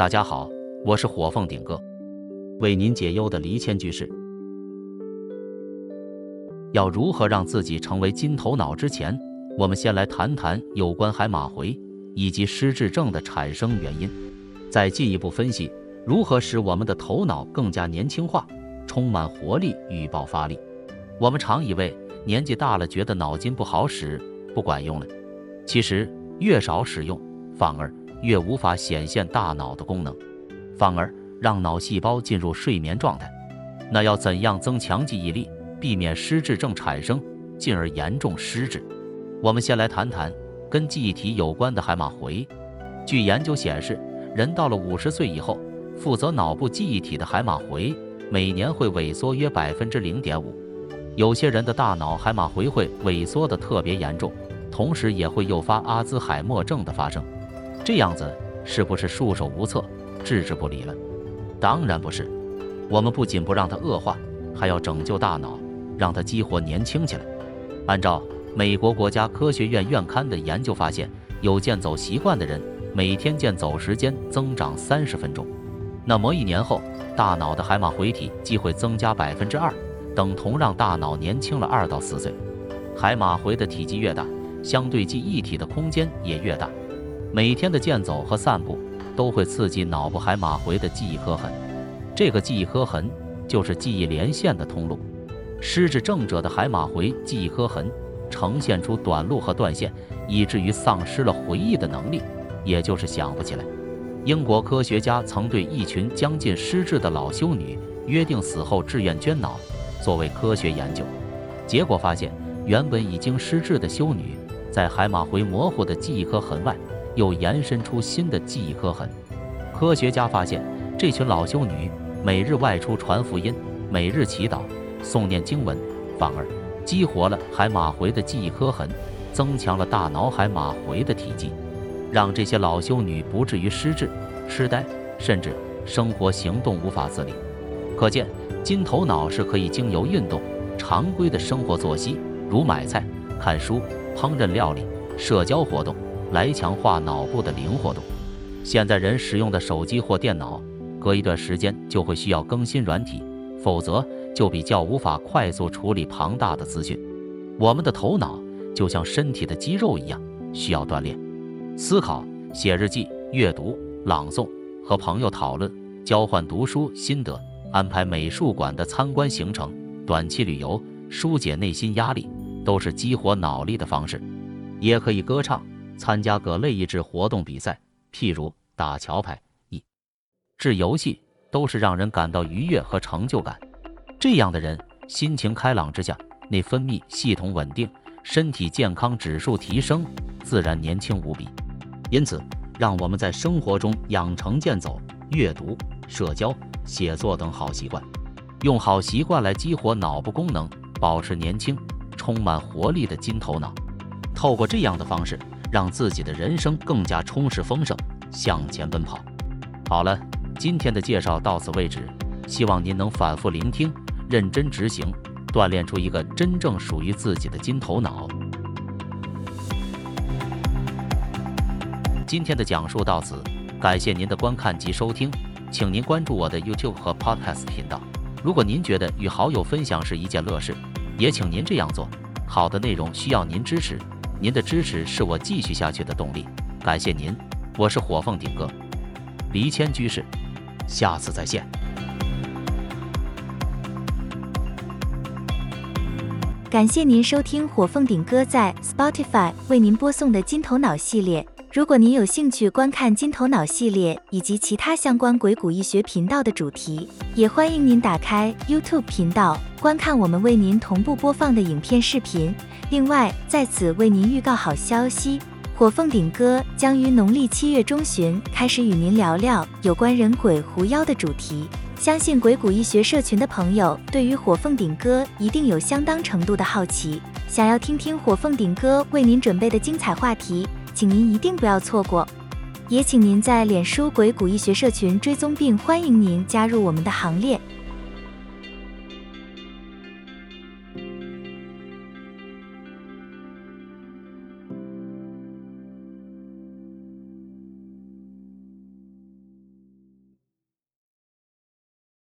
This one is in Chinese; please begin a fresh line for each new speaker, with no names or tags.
大家好，我是火凤顶哥，为您解忧的离谦居士。要如何让自己成为金头脑之前，我们先来谈谈有关海马回以及失智症的产生原因，再进一步分析如何使我们的头脑更加年轻化，充满活力与爆发力。我们常以为年纪大了，觉得脑筋不好使，不管用了。其实越少使用，反而越无法显现大脑的功能，反而让脑细胞进入睡眠状态。那要怎样增强记忆力，避免失智症产生，进而严重失智？我们先来谈谈跟记忆体有关的海马回。据研究显示，人到了五十岁以后，负责脑部记忆体的海马回每年会萎缩约百分之零点五。有些人的大脑海马回会萎缩得特别严重，同时也会诱发阿兹海默症的发生。这样子是不是束手无策、置之不理了？当然不是，我们不仅不让它恶化，还要拯救大脑，让它激活年轻起来。按照美国国家科学院院刊的研究发现，有健走习惯的人，每天健走时间增长三十分钟，那么一年后，大脑的海马回体积会增加百分之二，等同让大脑年轻了二到四岁。海马回的体积越大，相对记忆体的空间也越大。每天的健走和散步都会刺激脑部海马回的记忆刻痕，这个记忆刻痕就是记忆连线的通路。失智症者的海马回记忆刻痕呈现出短路和断线，以至于丧失了回忆的能力，也就是想不起来。英国科学家曾对一群将近失智的老修女约定死后志愿捐脑，作为科学研究。结果发现，原本已经失智的修女在海马回模糊的记忆刻痕外，又延伸出新的记忆刻痕。科学家发现，这群老修女每日外出传福音，每日祈祷、诵念经文，反而激活了海马回的记忆刻痕，增强了大脑海马回的体积，让这些老修女不至于失智、痴呆，甚至生活行动无法自理。可见，金头脑是可以经由运动、常规的生活作息，如买菜、看书、烹饪料理、社交活动。来强化脑部的灵活度。现在人使用的手机或电脑，隔一段时间就会需要更新软体，否则就比较无法快速处理庞大的资讯。我们的头脑就像身体的肌肉一样，需要锻炼。思考、写日记、阅读、朗诵、和朋友讨论、交换读书心得、安排美术馆的参观行程、短期旅游、疏解内心压力，都是激活脑力的方式。也可以歌唱。参加各类益智活动比赛，譬如打桥牌、益智游戏，都是让人感到愉悦和成就感。这样的人心情开朗之下，内分泌系统稳定，身体健康指数提升，自然年轻无比。因此，让我们在生活中养成健走、阅读、社交、写作等好习惯，用好习惯来激活脑部功能，保持年轻、充满活力的金头脑。透过这样的方式。让自己的人生更加充实丰盛，向前奔跑。好了，今天的介绍到此为止，希望您能反复聆听，认真执行，锻炼出一个真正属于自己的金头脑。今天的讲述到此，感谢您的观看及收听，请您关注我的 YouTube 和 Podcast 频道。如果您觉得与好友分享是一件乐事，也请您这样做。好的内容需要您支持。您的支持是我继续下去的动力，感谢您，我是火凤顶哥，离谦居士，下次再见。
感谢您收听火凤顶哥在 Spotify 为您播送的金头脑系列。如果您有兴趣观看金头脑系列以及其他相关鬼谷易学频道的主题，也欢迎您打开 YouTube 频道观看我们为您同步播放的影片视频。另外，在此为您预告好消息，火凤顶哥将于农历七月中旬开始与您聊聊有关人鬼狐妖的主题。相信鬼谷易学社群的朋友对于火凤顶哥一定有相当程度的好奇，想要听听火凤顶哥为您准备的精彩话题，请您一定不要错过。也请您在脸书鬼谷医学社群追踪并欢迎您加入我们的行列。